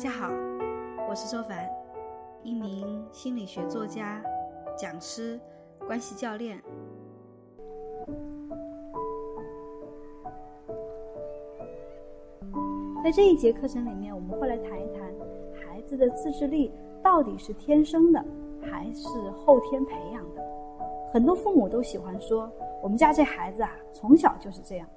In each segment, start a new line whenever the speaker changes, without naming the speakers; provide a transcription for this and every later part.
大家好，我是周凡，一名心理学作家、讲师、关系教练。
在这一节课程里面，我们会来谈一谈孩子的自制力到底是天生的还是后天培养的。很多父母都喜欢说：“我们家这孩子啊，从小就是这样。”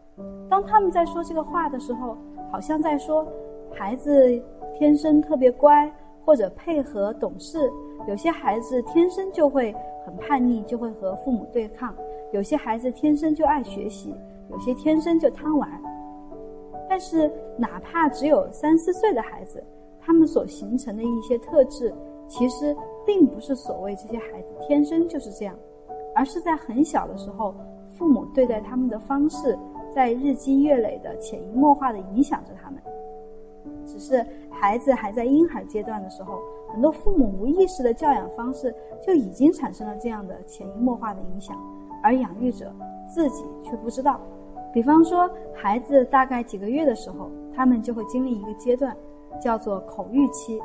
当他们在说这个话的时候，好像在说孩子天生特别乖，或者配合懂事；有些孩子天生就会很叛逆，就会和父母对抗；有些孩子天生就爱学习，有些天生就贪玩。但是，哪怕只有三四岁的孩子，他们所形成的一些特质，其实并不是所谓这些孩子天生就是这样，而是在很小的时候，父母对待他们的方式。在日积月累的潜移默化的影响着他们。只是孩子还在婴孩阶段的时候，很多父母无意识的教养方式就已经产生了这样的潜移默化的影响，而养育者自己却不知道。比方说，孩子大概几个月的时候，他们就会经历一个阶段，叫做口欲期。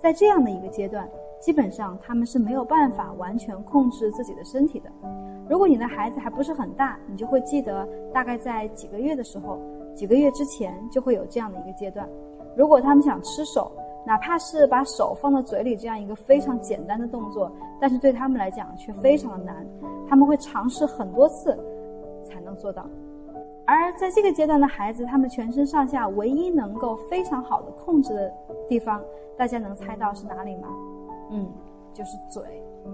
在这样的一个阶段，基本上他们是没有办法完全控制自己的身体的。如果你的孩子还不是很大，你就会记得大概在几个月的时候，几个月之前就会有这样的一个阶段。如果他们想吃手，哪怕是把手放到嘴里这样一个非常简单的动作，但是对他们来讲却非常的难，他们会尝试很多次才能做到。而在这个阶段的孩子，他们全身上下唯一能够非常好的控制的地方，大家能猜到是哪里吗？嗯，就是嘴。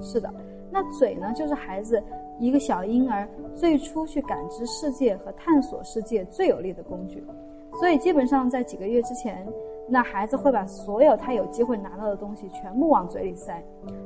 是的，那嘴呢，就是孩子。一个小婴儿最初去感知世界和探索世界最有力的工具，所以基本上在几个月之前，那孩子会把所有他有机会拿到的东西全部往嘴里塞。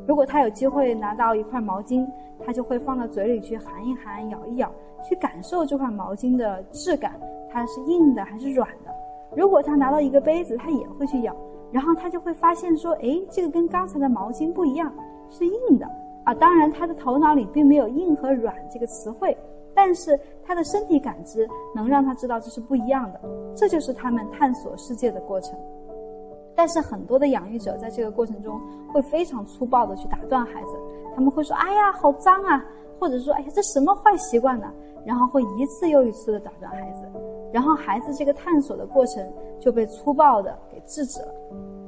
如果他有机会拿到一块毛巾，他就会放到嘴里去含一含、咬一咬，去感受这块毛巾的质感，它是硬的还是软的。如果他拿到一个杯子，他也会去咬，然后他就会发现说：“哎，这个跟刚才的毛巾不一样，是硬的。”啊，当然，他的头脑里并没有“硬”和“软”这个词汇，但是他的身体感知能让他知道这是不一样的。这就是他们探索世界的过程。但是很多的养育者在这个过程中会非常粗暴的去打断孩子，他们会说：“哎呀，好脏啊！”或者说：“哎呀，这什么坏习惯呢？”然后会一次又一次的打断孩子，然后孩子这个探索的过程就被粗暴的给制止了。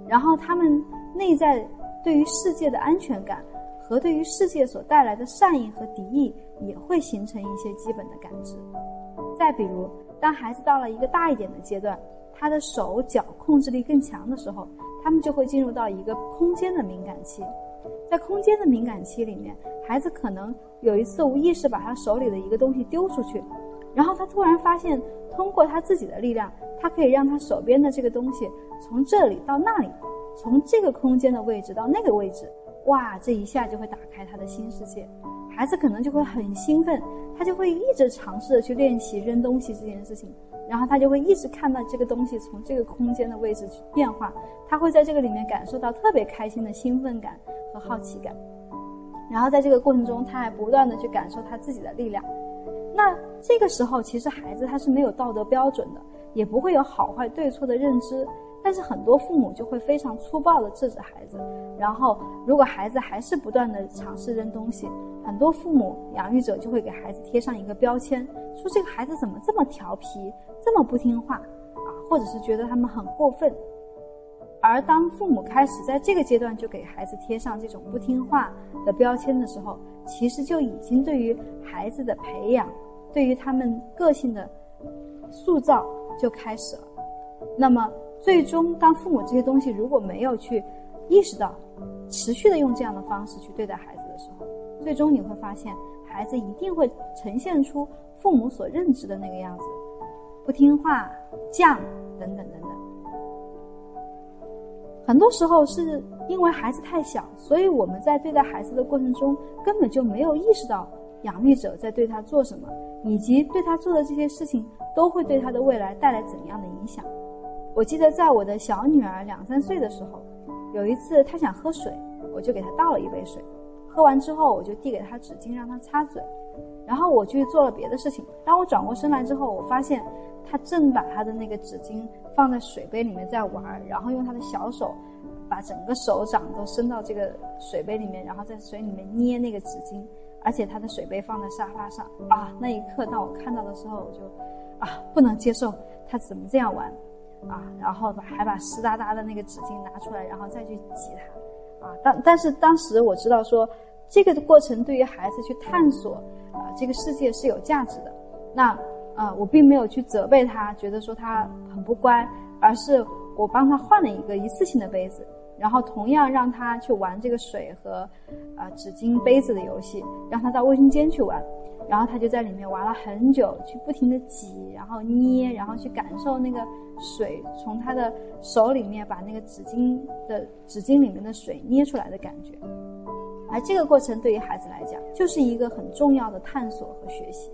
然后他们内在对于世界的安全感。和对于世界所带来的善意和敌意，也会形成一些基本的感知。再比如，当孩子到了一个大一点的阶段，他的手脚控制力更强的时候，他们就会进入到一个空间的敏感期。在空间的敏感期里面，孩子可能有一次无意识把他手里的一个东西丢出去，然后他突然发现，通过他自己的力量，他可以让他手边的这个东西从这里到那里，从这个空间的位置到那个位置。哇，这一下就会打开他的新世界，孩子可能就会很兴奋，他就会一直尝试着去练习扔东西这件事情，然后他就会一直看到这个东西从这个空间的位置去变化，他会在这个里面感受到特别开心的兴奋感和好奇感，然后在这个过程中，他还不断的去感受他自己的力量。那这个时候，其实孩子他是没有道德标准的，也不会有好坏对错的认知。但是很多父母就会非常粗暴的制止孩子，然后如果孩子还是不断的尝试扔东西，很多父母养育者就会给孩子贴上一个标签，说这个孩子怎么这么调皮，这么不听话，啊，或者是觉得他们很过分。而当父母开始在这个阶段就给孩子贴上这种不听话的标签的时候，其实就已经对于孩子的培养，对于他们个性的塑造就开始了。那么。最终，当父母这些东西如果没有去意识到，持续的用这样的方式去对待孩子的时候，最终你会发现，孩子一定会呈现出父母所认知的那个样子，不听话、犟等等等等。很多时候是因为孩子太小，所以我们在对待孩子的过程中，根本就没有意识到养育者在对他做什么，以及对他做的这些事情都会对他的未来带来怎样的影响。我记得在我的小女儿两三岁的时候，有一次她想喝水，我就给她倒了一杯水，喝完之后我就递给她纸巾让她擦嘴，然后我去做了别的事情。当我转过身来之后，我发现她正把她的那个纸巾放在水杯里面在玩，然后用她的小手把整个手掌都伸到这个水杯里面，然后在水里面捏那个纸巾，而且他的水杯放在沙发上啊。那一刻，当我看到的时候，我就啊不能接受他怎么这样玩啊，然后把还把湿哒哒的那个纸巾拿出来，然后再去挤它啊。但但是当时我知道说。这个过程对于孩子去探索啊这个世界是有价值的。那呃我并没有去责备他，觉得说他很不乖，而是我帮他换了一个一次性的杯子，然后同样让他去玩这个水和啊纸巾杯子的游戏，让他到卫生间去玩，然后他就在里面玩了很久，去不停的挤，然后捏，然后去感受那个水从他的手里面把那个纸巾的纸巾里面的水捏出来的感觉。而这个过程对于孩子来讲，就是一个很重要的探索和学习。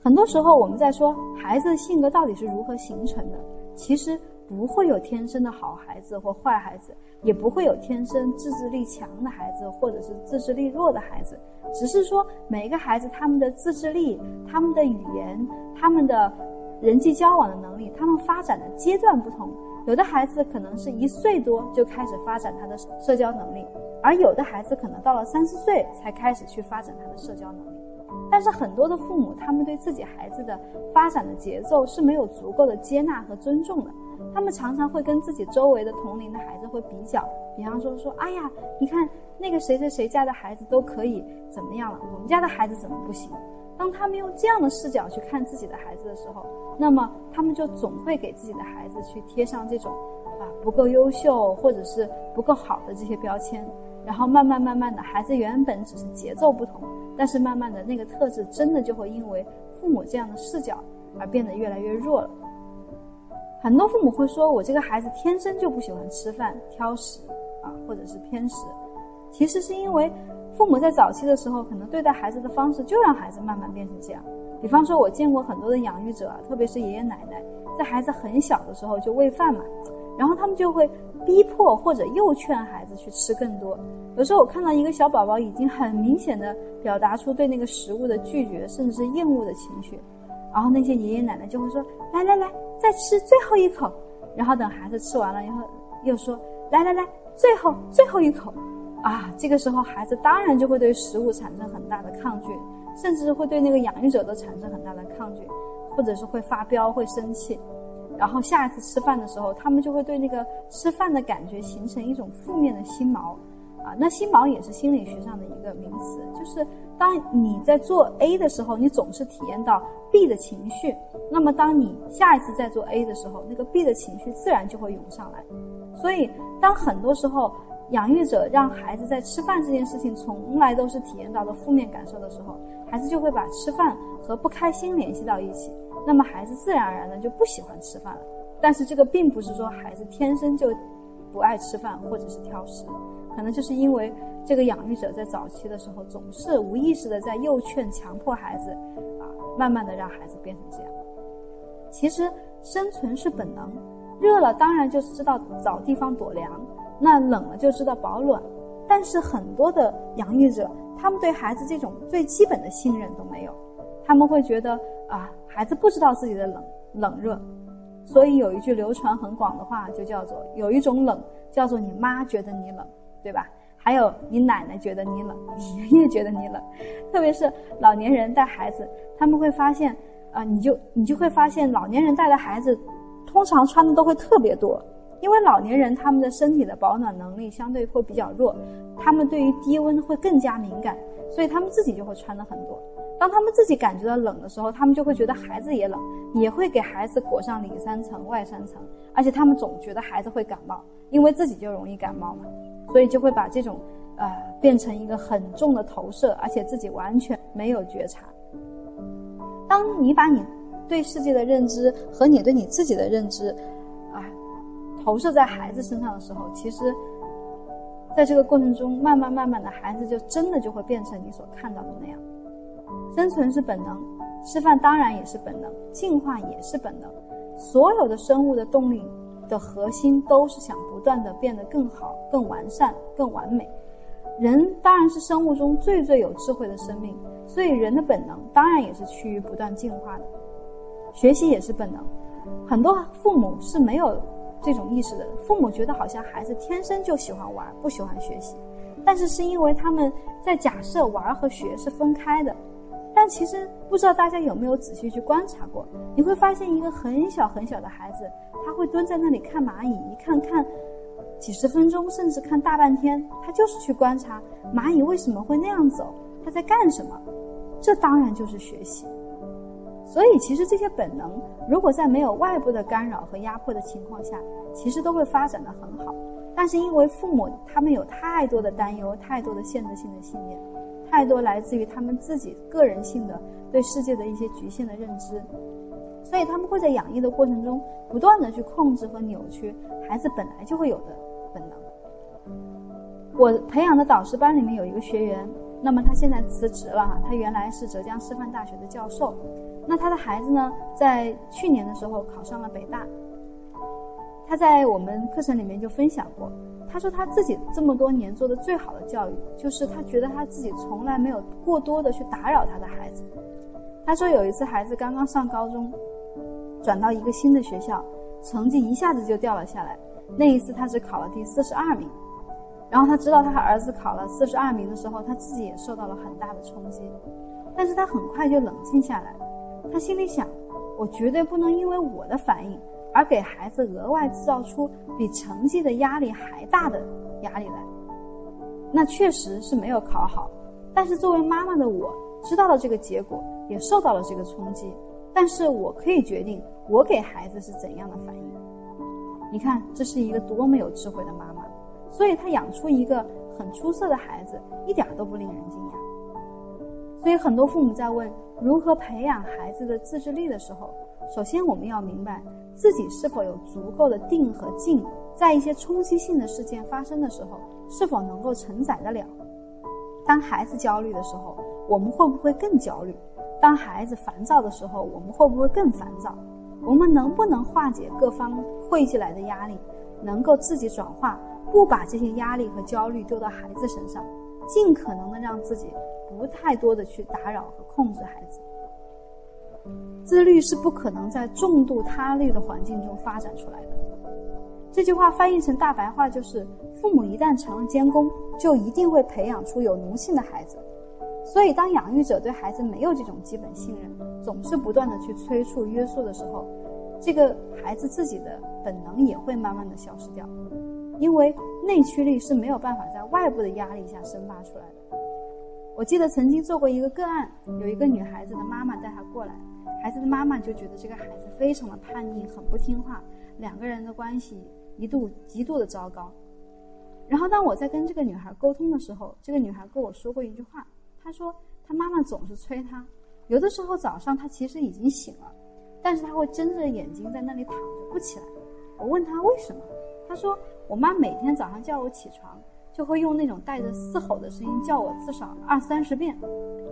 很多时候，我们在说孩子的性格到底是如何形成的，其实不会有天生的好孩子或坏孩子，也不会有天生自制力强的孩子或者是自制力弱的孩子，只是说每一个孩子他们的自制力、他们的语言、他们的人际交往的能力，他们发展的阶段不同。有的孩子可能是一岁多就开始发展他的社交能力。而有的孩子可能到了三四岁才开始去发展他的社交能力，但是很多的父母他们对自己孩子的发展的节奏是没有足够的接纳和尊重的，他们常常会跟自己周围的同龄的孩子会比较，比方说说，哎呀，你看那个谁谁谁家的孩子都可以怎么样了，我们家的孩子怎么不行？当他们用这样的视角去看自己的孩子的时候，那么他们就总会给自己的孩子去贴上这种啊不够优秀或者是不够好的这些标签。然后慢慢慢慢的，孩子原本只是节奏不同，但是慢慢的那个特质真的就会因为父母这样的视角而变得越来越弱了。很多父母会说：“我这个孩子天生就不喜欢吃饭，挑食啊，或者是偏食。”其实是因为父母在早期的时候可能对待孩子的方式就让孩子慢慢变成这样。比方说，我见过很多的养育者啊，特别是爷爷奶奶，在孩子很小的时候就喂饭嘛，然后他们就会。逼迫或者诱劝孩子去吃更多。有时候我看到一个小宝宝已经很明显的表达出对那个食物的拒绝甚至是厌恶的情绪，然后那些爷爷奶奶就会说：“来来来，再吃最后一口。”然后等孩子吃完了以后，又说：“来来来，最后最后一口。”啊，这个时候孩子当然就会对食物产生很大的抗拒，甚至会对那个养育者都产生很大的抗拒，或者是会发飙、会生气。然后下一次吃饭的时候，他们就会对那个吃饭的感觉形成一种负面的心锚，啊，那心锚也是心理学上的一个名词，就是当你在做 A 的时候，你总是体验到 B 的情绪，那么当你下一次再做 A 的时候，那个 B 的情绪自然就会涌上来。所以，当很多时候养育者让孩子在吃饭这件事情从来都是体验到的负面感受的时候，孩子就会把吃饭和不开心联系到一起。那么孩子自然而然的就不喜欢吃饭了，但是这个并不是说孩子天生就不爱吃饭或者是挑食，可能就是因为这个养育者在早期的时候总是无意识的在诱劝、强迫孩子，啊，慢慢的让孩子变成这样。其实生存是本能，热了当然就是知道找地方躲凉，那冷了就知道保暖，但是很多的养育者他们对孩子这种最基本的信任都没有，他们会觉得啊。孩子不知道自己的冷冷热，所以有一句流传很广的话，就叫做有一种冷叫做你妈觉得你冷，对吧？还有你奶奶觉得你冷，你爷爷觉得你冷，特别是老年人带孩子，他们会发现啊，你就你就会发现老年人带的孩子，通常穿的都会特别多，因为老年人他们的身体的保暖能力相对会比较弱，他们对于低温会更加敏感，所以他们自己就会穿的很多。当他们自己感觉到冷的时候，他们就会觉得孩子也冷，也会给孩子裹上里三层外三层，而且他们总觉得孩子会感冒，因为自己就容易感冒嘛，所以就会把这种，呃，变成一个很重的投射，而且自己完全没有觉察。当你把你对世界的认知和你对你自己的认知，啊，投射在孩子身上的时候，其实，在这个过程中，慢慢慢慢的，孩子就真的就会变成你所看到的那样。生存是本能，吃饭当然也是本能，进化也是本能。所有的生物的动力的核心都是想不断的变得更好、更完善、更完美。人当然是生物中最最有智慧的生命，所以人的本能当然也是趋于不断进化的。学习也是本能，很多父母是没有这种意识的。父母觉得好像孩子天生就喜欢玩，不喜欢学习，但是是因为他们在假设玩和学是分开的。但其实不知道大家有没有仔细去观察过，你会发现一个很小很小的孩子，他会蹲在那里看蚂蚁，一看看几十分钟，甚至看大半天，他就是去观察蚂蚁为什么会那样走，他在干什么。这当然就是学习。所以，其实这些本能，如果在没有外部的干扰和压迫的情况下，其实都会发展的很好。但是，因为父母他们有太多的担忧，太多的限制性的信念，太多来自于他们自己个人性的对世界的一些局限的认知，所以他们会在养育的过程中不断的去控制和扭曲孩子本来就会有的本能。我培养的导师班里面有一个学员，那么他现在辞职了哈，他原来是浙江师范大学的教授。那他的孩子呢，在去年的时候考上了北大。他在我们课程里面就分享过，他说他自己这么多年做的最好的教育，就是他觉得他自己从来没有过多的去打扰他的孩子。他说有一次孩子刚刚上高中，转到一个新的学校，成绩一下子就掉了下来。那一次他只考了第四十二名，然后他知道他儿子考了四十二名的时候，他自己也受到了很大的冲击，但是他很快就冷静下来。他心里想：“我绝对不能因为我的反应而给孩子额外制造出比成绩的压力还大的压力来。”那确实是没有考好，但是作为妈妈的我知道了这个结果，也受到了这个冲击。但是我可以决定我给孩子是怎样的反应。你看，这是一个多么有智慧的妈妈，所以她养出一个很出色的孩子，一点都不令人惊讶。所以很多父母在问。如何培养孩子的自制力的时候，首先我们要明白自己是否有足够的定和静，在一些冲击性的事件发生的时候，是否能够承载得了。当孩子焦虑的时候，我们会不会更焦虑？当孩子烦躁的时候，我们会不会更烦躁？我们能不能化解各方汇集来的压力，能够自己转化，不把这些压力和焦虑丢到孩子身上，尽可能的让自己。不太多的去打扰和控制孩子，自律是不可能在重度他律的环境中发展出来的。这句话翻译成大白话就是：父母一旦成了监工，就一定会培养出有奴性的孩子。所以，当养育者对孩子没有这种基本信任，总是不断的去催促约束的时候，这个孩子自己的本能也会慢慢的消失掉，因为内驱力是没有办法在外部的压力下生发出来的。我记得曾经做过一个个案，有一个女孩子的妈妈带她过来，孩子的妈妈就觉得这个孩子非常的叛逆，很不听话，两个人的关系一度极度的糟糕。然后当我在跟这个女孩沟通的时候，这个女孩跟我说过一句话，她说她妈妈总是催她，有的时候早上她其实已经醒了，但是她会睁着眼睛在那里躺着不起来。我问她为什么，她说我妈每天早上叫我起床。就会用那种带着嘶吼的声音叫我至少二三十遍，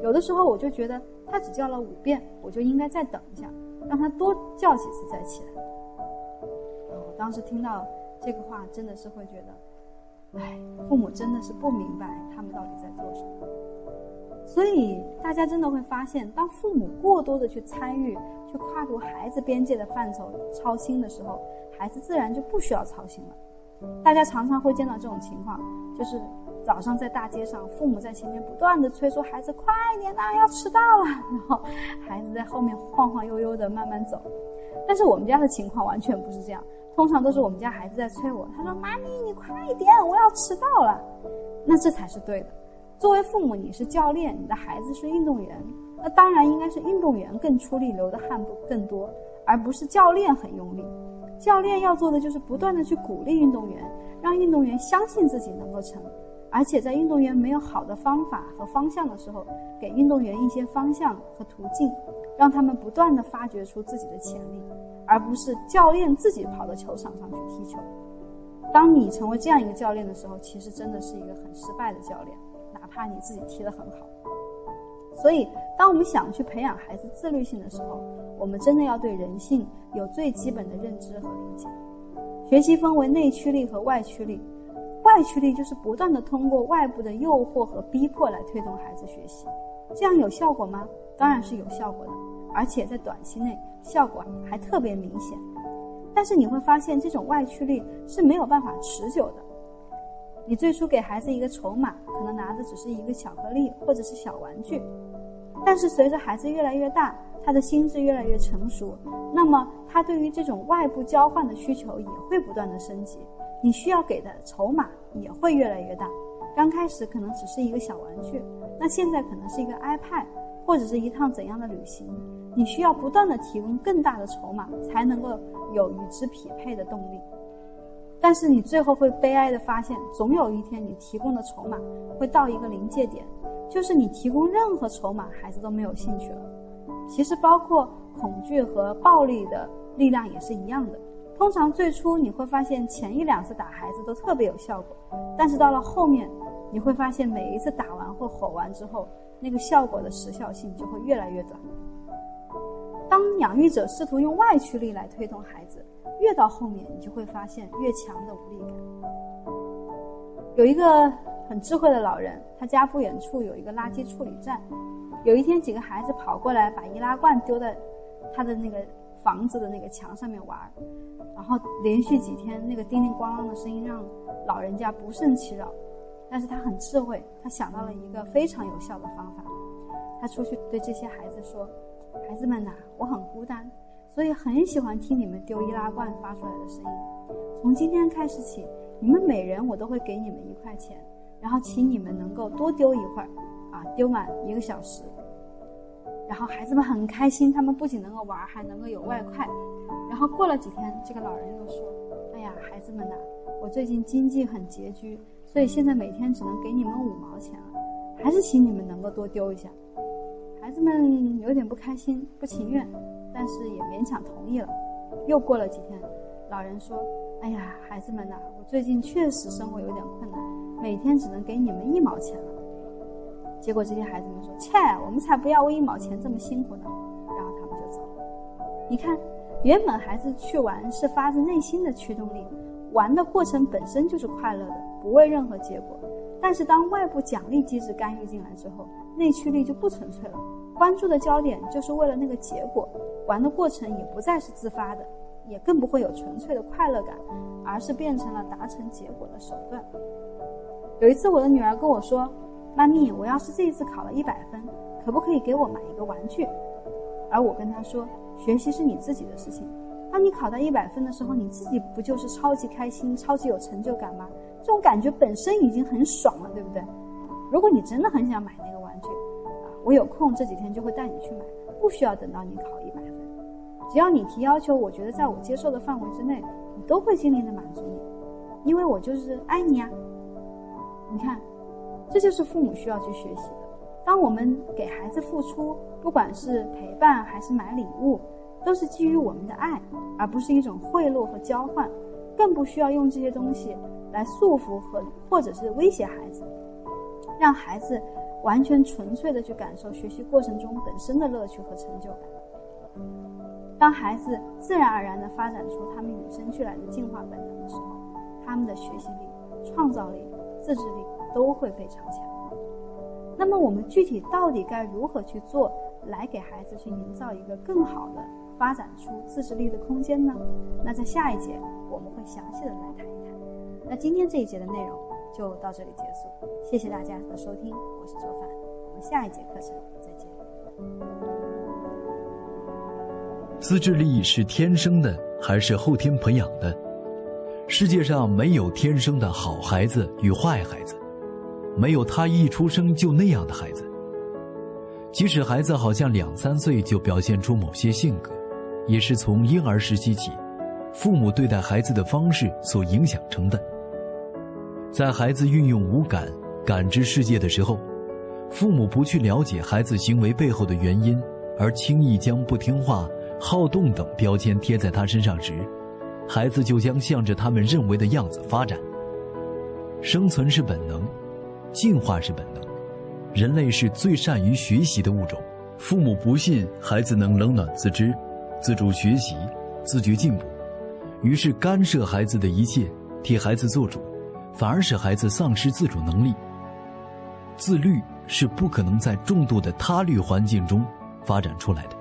有的时候我就觉得他只叫了五遍，我就应该再等一下，让他多叫几次再起来。我当时听到这个话，真的是会觉得，哎，父母真的是不明白他们到底在做什么。所以大家真的会发现，当父母过多的去参与、去跨度孩子边界的范畴、操心的时候，孩子自然就不需要操心了。大家常常会见到这种情况，就是早上在大街上，父母在前面不断的催促孩子快点呐，要迟到了，然后孩子在后面晃晃悠悠的慢慢走。但是我们家的情况完全不是这样，通常都是我们家孩子在催我，他说：“妈咪，你快一点，我要迟到了。”那这才是对的。作为父母，你是教练，你的孩子是运动员，那当然应该是运动员更出力，流的汗不更多，而不是教练很用力。教练要做的就是不断的去鼓励运动员，让运动员相信自己能够成，而且在运动员没有好的方法和方向的时候，给运动员一些方向和途径，让他们不断的发掘出自己的潜力，而不是教练自己跑到球场上去踢球。当你成为这样一个教练的时候，其实真的是一个很失败的教练，哪怕你自己踢得很好。所以，当我们想去培养孩子自律性的时候，我们真的要对人性有最基本的认知和理解。学习分为内驱力和外驱力。外驱力就是不断的通过外部的诱惑和逼迫来推动孩子学习，这样有效果吗？当然是有效果的，而且在短期内效果还特别明显。但是你会发现，这种外驱力是没有办法持久的。你最初给孩子一个筹码，可能拿的只是一个巧克力或者是小玩具，但是随着孩子越来越大，他的心智越来越成熟，那么他对于这种外部交换的需求也会不断的升级。你需要给的筹码也会越来越大。刚开始可能只是一个小玩具，那现在可能是一个 iPad，或者是一趟怎样的旅行。你需要不断的提供更大的筹码，才能够有与之匹配的动力。但是你最后会悲哀的发现，总有一天你提供的筹码会到一个临界点，就是你提供任何筹码，孩子都没有兴趣了。其实包括恐惧和暴力的力量也是一样的。通常最初你会发现前一两次打孩子都特别有效果，但是到了后面，你会发现每一次打完或吼完之后，那个效果的时效性就会越来越短。当养育者试图用外驱力来推动孩子，越到后面，你就会发现越强的无力感。有一个很智慧的老人，他家不远处有一个垃圾处理站。有一天，几个孩子跑过来，把易拉罐丢在他的那个房子的那个墙上面玩，然后连续几天，那个叮铃咣啷的声音让老人家不胜其扰。但是他很智慧，他想到了一个非常有效的方法。他出去对这些孩子说。孩子们呐，我很孤单，所以很喜欢听你们丢易拉罐发出来的声音。从今天开始起，你们每人我都会给你们一块钱，然后请你们能够多丢一会儿，啊，丢满一个小时。然后孩子们很开心，他们不仅能够玩，还能够有外快。然后过了几天，这个老人又说：“哎呀，孩子们呐，我最近经济很拮据，所以现在每天只能给你们五毛钱了，还是请你们能够多丢一下。”孩子们有点不开心、不情愿，但是也勉强同意了。又过了几天，老人说：“哎呀，孩子们呐，我最近确实生活有点困难，每天只能给你们一毛钱了。”结果这些孩子们说：“切，我们才不要为一毛钱这么辛苦呢。”然后他们就走了。你看，原本孩子去玩是发自内心的驱动力，玩的过程本身就是快乐的，不为任何结果。但是当外部奖励机制干预进来之后，内驱力就不纯粹了。关注的焦点就是为了那个结果，玩的过程也不再是自发的，也更不会有纯粹的快乐感，而是变成了达成结果的手段。有一次，我的女儿跟我说：“妈咪，我要是这一次考了一百分，可不可以给我买一个玩具？”而我跟她说：“学习是你自己的事情，当你考到一百分的时候，你自己不就是超级开心、超级有成就感吗？这种感觉本身已经很爽了，对不对？如果你真的很想买那个。”我有空这几天就会带你去买，不需要等到你考一百分，只要你提要求，我觉得在我接受的范围之内，我都会尽力的满足你，因为我就是爱你啊。你看，这就是父母需要去学习的。当我们给孩子付出，不管是陪伴还是买礼物，都是基于我们的爱，而不是一种贿赂和交换，更不需要用这些东西来束缚和或者是威胁孩子，让孩子。完全纯粹的去感受学习过程中本身的乐趣和成就感。当孩子自然而然的发展出他们与生俱来的进化本能的时候，他们的学习力、创造力、自制力都会非常强。那么我们具体到底该如何去做，来给孩子去营造一个更好的发展出自制力的空间呢？那在下一节我们会详细的来谈一谈。那今天这一节的内容。就到这里结束，谢谢大家的收听，我是周凡，我们下一节课程再见。
自制力是天生的还是后天培养的？世界上没有天生的好孩子与坏孩子，没有他一出生就那样的孩子。即使孩子好像两三岁就表现出某些性格，也是从婴儿时期起，父母对待孩子的方式所影响成的。在孩子运用五感感知世界的时候，父母不去了解孩子行为背后的原因，而轻易将不听话、好动等标签贴在他身上时，孩子就将向着他们认为的样子发展。生存是本能，进化是本能，人类是最善于学习的物种。父母不信孩子能冷暖自知、自主学习、自觉进步，于是干涉孩子的一切，替孩子做主。反而使孩子丧失自主能力。自律是不可能在重度的他律环境中发展出来的。